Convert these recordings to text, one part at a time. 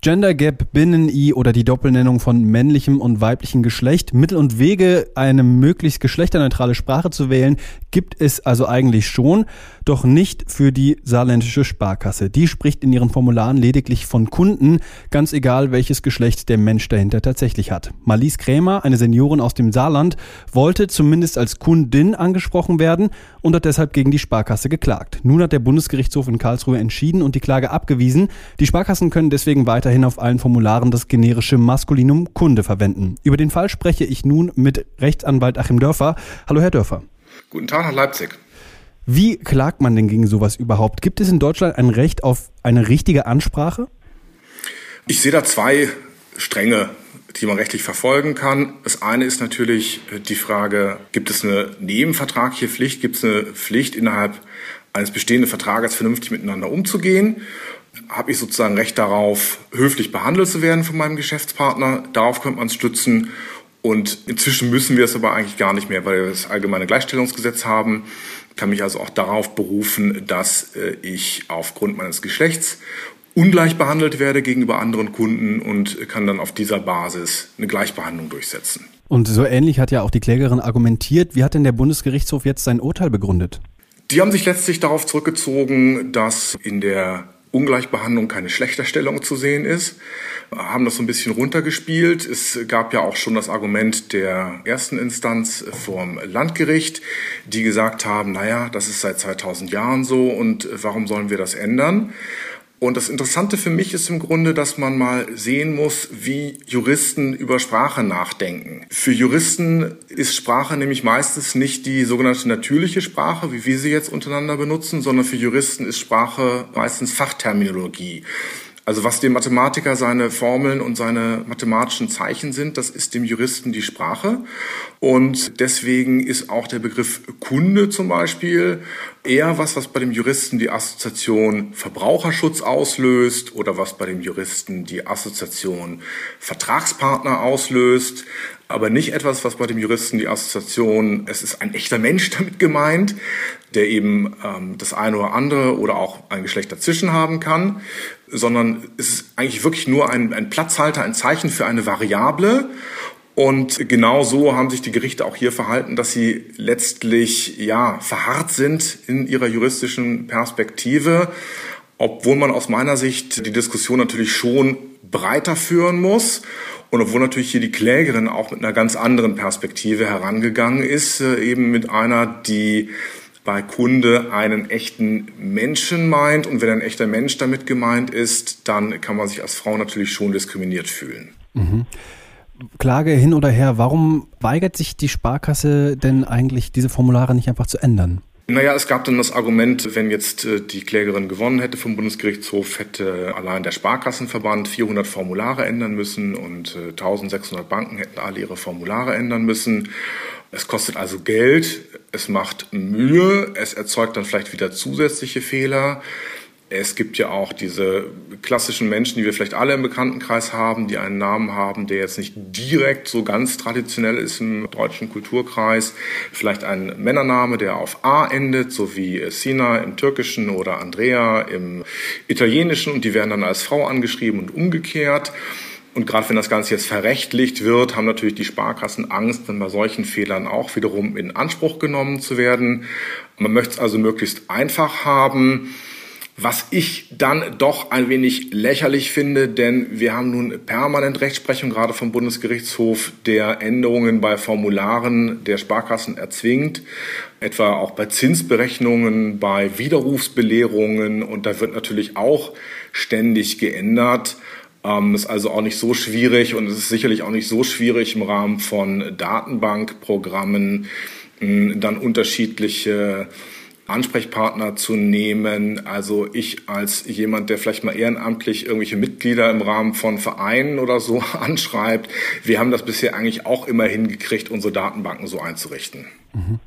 Gender Gap, Binnen-I oder die Doppelnennung von männlichem und weiblichem Geschlecht. Mittel und Wege, eine möglichst geschlechterneutrale Sprache zu wählen, gibt es also eigentlich schon, doch nicht für die saarländische Sparkasse. Die spricht in ihren Formularen lediglich von Kunden, ganz egal welches Geschlecht der Mensch dahinter tatsächlich hat. Marlies Krämer, eine Seniorin aus dem Saarland, wollte zumindest als Kundin angesprochen werden und hat deshalb gegen die Sparkasse geklagt. Nun hat der Bundesgerichtshof in Karlsruhe entschieden und die Klage abgewiesen. Die Sparkassen können deswegen weiterhin auf allen Formularen das generische Maskulinum Kunde verwenden. Über den Fall spreche ich nun mit Rechtsanwalt Achim Dörfer. Hallo, Herr Dörfer. Guten Tag nach Leipzig. Wie klagt man denn gegen sowas überhaupt? Gibt es in Deutschland ein Recht auf eine richtige Ansprache? Ich sehe da zwei Stränge, die man rechtlich verfolgen kann. Das eine ist natürlich die Frage, gibt es eine nebenvertragliche Pflicht, gibt es eine Pflicht innerhalb eines bestehenden Vertrages vernünftig miteinander umzugehen? Habe ich sozusagen Recht darauf, höflich behandelt zu werden von meinem Geschäftspartner? Darauf könnte man stützen. Und inzwischen müssen wir es aber eigentlich gar nicht mehr, weil wir das allgemeine Gleichstellungsgesetz haben. Ich kann mich also auch darauf berufen, dass äh, ich aufgrund meines Geschlechts ungleich behandelt werde gegenüber anderen Kunden und kann dann auf dieser Basis eine Gleichbehandlung durchsetzen. Und so ähnlich hat ja auch die Klägerin argumentiert. Wie hat denn der Bundesgerichtshof jetzt sein Urteil begründet? Die haben sich letztlich darauf zurückgezogen, dass in der Ungleichbehandlung keine Schlechterstellung zu sehen ist, haben das so ein bisschen runtergespielt. Es gab ja auch schon das Argument der ersten Instanz vorm Landgericht, die gesagt haben, naja, das ist seit 2000 Jahren so und warum sollen wir das ändern? Und das Interessante für mich ist im Grunde, dass man mal sehen muss, wie Juristen über Sprache nachdenken. Für Juristen ist Sprache nämlich meistens nicht die sogenannte natürliche Sprache, wie wir sie jetzt untereinander benutzen, sondern für Juristen ist Sprache meistens Fachterminologie. Also was dem Mathematiker seine Formeln und seine mathematischen Zeichen sind, das ist dem Juristen die Sprache. Und deswegen ist auch der Begriff Kunde zum Beispiel eher was, was bei dem Juristen die Assoziation Verbraucherschutz auslöst oder was bei dem Juristen die Assoziation Vertragspartner auslöst, aber nicht etwas, was bei dem Juristen die Assoziation, es ist ein echter Mensch damit gemeint, der eben ähm, das eine oder andere oder auch ein Geschlecht dazwischen haben kann, sondern es ist eigentlich wirklich nur ein, ein Platzhalter, ein Zeichen für eine Variable. Und genau so haben sich die Gerichte auch hier verhalten, dass sie letztlich ja verharrt sind in ihrer juristischen Perspektive, obwohl man aus meiner Sicht die Diskussion natürlich schon breiter führen muss und obwohl natürlich hier die Klägerin auch mit einer ganz anderen Perspektive herangegangen ist, äh, eben mit einer, die bei Kunde einen echten Menschen meint. Und wenn ein echter Mensch damit gemeint ist, dann kann man sich als Frau natürlich schon diskriminiert fühlen. Mhm. Klage hin oder her, warum weigert sich die Sparkasse denn eigentlich, diese Formulare nicht einfach zu ändern? Naja, es gab dann das Argument, wenn jetzt äh, die Klägerin gewonnen hätte vom Bundesgerichtshof, hätte allein der Sparkassenverband 400 Formulare ändern müssen und 1600 äh, Banken hätten alle ihre Formulare ändern müssen. Es kostet also Geld, es macht Mühe, es erzeugt dann vielleicht wieder zusätzliche Fehler. Es gibt ja auch diese klassischen Menschen, die wir vielleicht alle im Bekanntenkreis haben, die einen Namen haben, der jetzt nicht direkt so ganz traditionell ist im deutschen Kulturkreis. Vielleicht ein Männername, der auf A endet, so wie Sina im Türkischen oder Andrea im Italienischen und die werden dann als Frau angeschrieben und umgekehrt. Und gerade wenn das Ganze jetzt verrechtlicht wird, haben natürlich die Sparkassen Angst, dann bei solchen Fehlern auch wiederum in Anspruch genommen zu werden. Man möchte es also möglichst einfach haben. Was ich dann doch ein wenig lächerlich finde, denn wir haben nun permanent Rechtsprechung, gerade vom Bundesgerichtshof, der Änderungen bei Formularen der Sparkassen erzwingt, etwa auch bei Zinsberechnungen, bei Widerrufsbelehrungen und da wird natürlich auch ständig geändert. Ähm, ist also auch nicht so schwierig und es ist sicherlich auch nicht so schwierig im Rahmen von Datenbankprogrammen dann unterschiedliche Ansprechpartner zu nehmen. Also ich als jemand, der vielleicht mal ehrenamtlich irgendwelche Mitglieder im Rahmen von Vereinen oder so anschreibt, wir haben das bisher eigentlich auch immer hingekriegt, unsere Datenbanken so einzurichten. Mhm.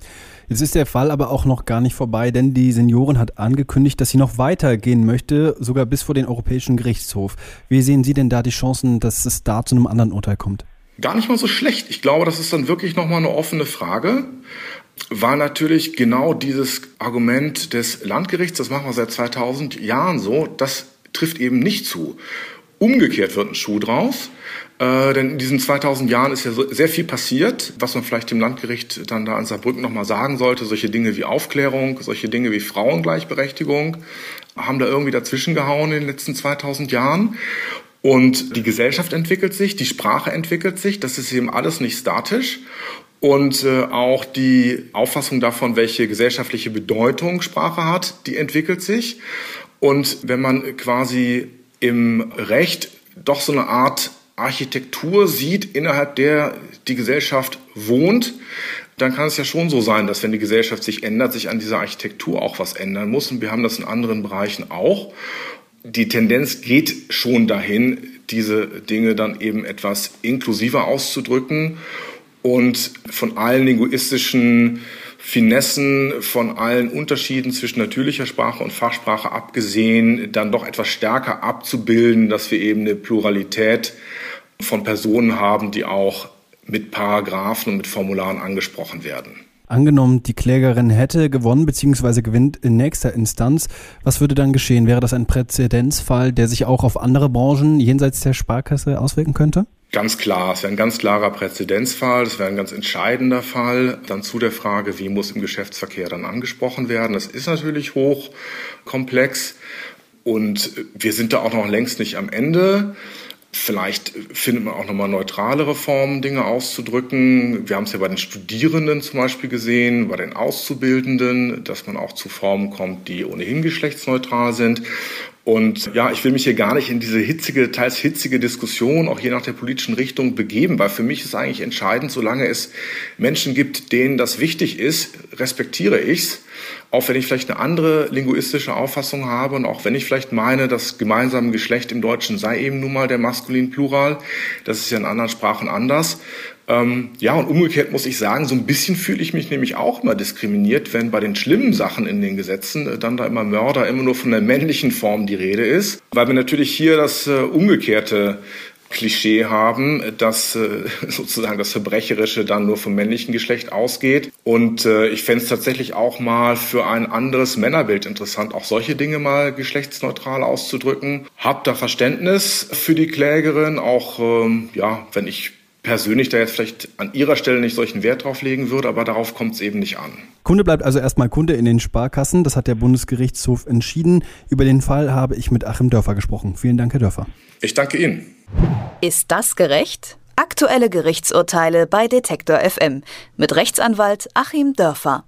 Jetzt ist der Fall aber auch noch gar nicht vorbei, denn die Seniorin hat angekündigt, dass sie noch weitergehen möchte, sogar bis vor den Europäischen Gerichtshof. Wie sehen Sie denn da die Chancen, dass es da zu einem anderen Urteil kommt? Gar nicht mal so schlecht. Ich glaube, das ist dann wirklich nochmal eine offene Frage. war natürlich genau dieses Argument des Landgerichts, das machen wir seit 2000 Jahren so, das trifft eben nicht zu. Umgekehrt wird ein Schuh draus. Äh, denn in diesen 2000 Jahren ist ja so, sehr viel passiert, was man vielleicht dem Landgericht dann da an Saarbrücken nochmal sagen sollte. Solche Dinge wie Aufklärung, solche Dinge wie Frauengleichberechtigung haben da irgendwie dazwischen gehauen in den letzten 2000 Jahren. Und die Gesellschaft entwickelt sich, die Sprache entwickelt sich, das ist eben alles nicht statisch. Und äh, auch die Auffassung davon, welche gesellschaftliche Bedeutung Sprache hat, die entwickelt sich. Und wenn man quasi im Recht doch so eine Art Architektur sieht, innerhalb der die Gesellschaft wohnt, dann kann es ja schon so sein, dass wenn die Gesellschaft sich ändert, sich an dieser Architektur auch was ändern muss. Und wir haben das in anderen Bereichen auch. Die Tendenz geht schon dahin, diese Dinge dann eben etwas inklusiver auszudrücken und von allen linguistischen Finessen, von allen Unterschieden zwischen natürlicher Sprache und Fachsprache abgesehen, dann doch etwas stärker abzubilden, dass wir eben eine Pluralität von Personen haben, die auch mit Paragraphen und mit Formularen angesprochen werden. Angenommen, die Klägerin hätte gewonnen bzw. gewinnt in nächster Instanz, was würde dann geschehen? Wäre das ein Präzedenzfall, der sich auch auf andere Branchen jenseits der Sparkasse auswirken könnte? Ganz klar, es wäre ein ganz klarer Präzedenzfall, es wäre ein ganz entscheidender Fall. Dann zu der Frage, wie muss im Geschäftsverkehr dann angesprochen werden. Das ist natürlich hochkomplex und wir sind da auch noch längst nicht am Ende. Vielleicht findet man auch nochmal neutralere Formen, Dinge auszudrücken. Wir haben es ja bei den Studierenden zum Beispiel gesehen, bei den Auszubildenden, dass man auch zu Formen kommt, die ohnehin geschlechtsneutral sind. Und ja, ich will mich hier gar nicht in diese hitzige, teils hitzige Diskussion, auch je nach der politischen Richtung, begeben, weil für mich ist eigentlich entscheidend, solange es Menschen gibt, denen das wichtig ist, respektiere ich's. Auch wenn ich vielleicht eine andere linguistische Auffassung habe und auch wenn ich vielleicht meine, das gemeinsame Geschlecht im Deutschen sei eben nun mal der maskulin Plural, das ist ja in anderen Sprachen anders. Ähm, ja, und umgekehrt muss ich sagen, so ein bisschen fühle ich mich nämlich auch immer diskriminiert, wenn bei den schlimmen Sachen in den Gesetzen äh, dann da immer Mörder immer nur von der männlichen Form die Rede ist, weil wir natürlich hier das äh, umgekehrte Klischee haben, dass äh, sozusagen das Verbrecherische dann nur vom männlichen Geschlecht ausgeht. Und äh, ich fände es tatsächlich auch mal für ein anderes Männerbild interessant, auch solche Dinge mal geschlechtsneutral auszudrücken. Hab da Verständnis für die Klägerin, auch ähm, ja, wenn ich persönlich da jetzt vielleicht an Ihrer Stelle nicht solchen Wert drauf legen würde, aber darauf kommt es eben nicht an. Kunde bleibt also erstmal Kunde in den Sparkassen. Das hat der Bundesgerichtshof entschieden. Über den Fall habe ich mit Achim Dörfer gesprochen. Vielen Dank, Herr Dörfer. Ich danke Ihnen. Ist das gerecht? Aktuelle Gerichtsurteile bei Detektor FM mit Rechtsanwalt Achim Dörfer.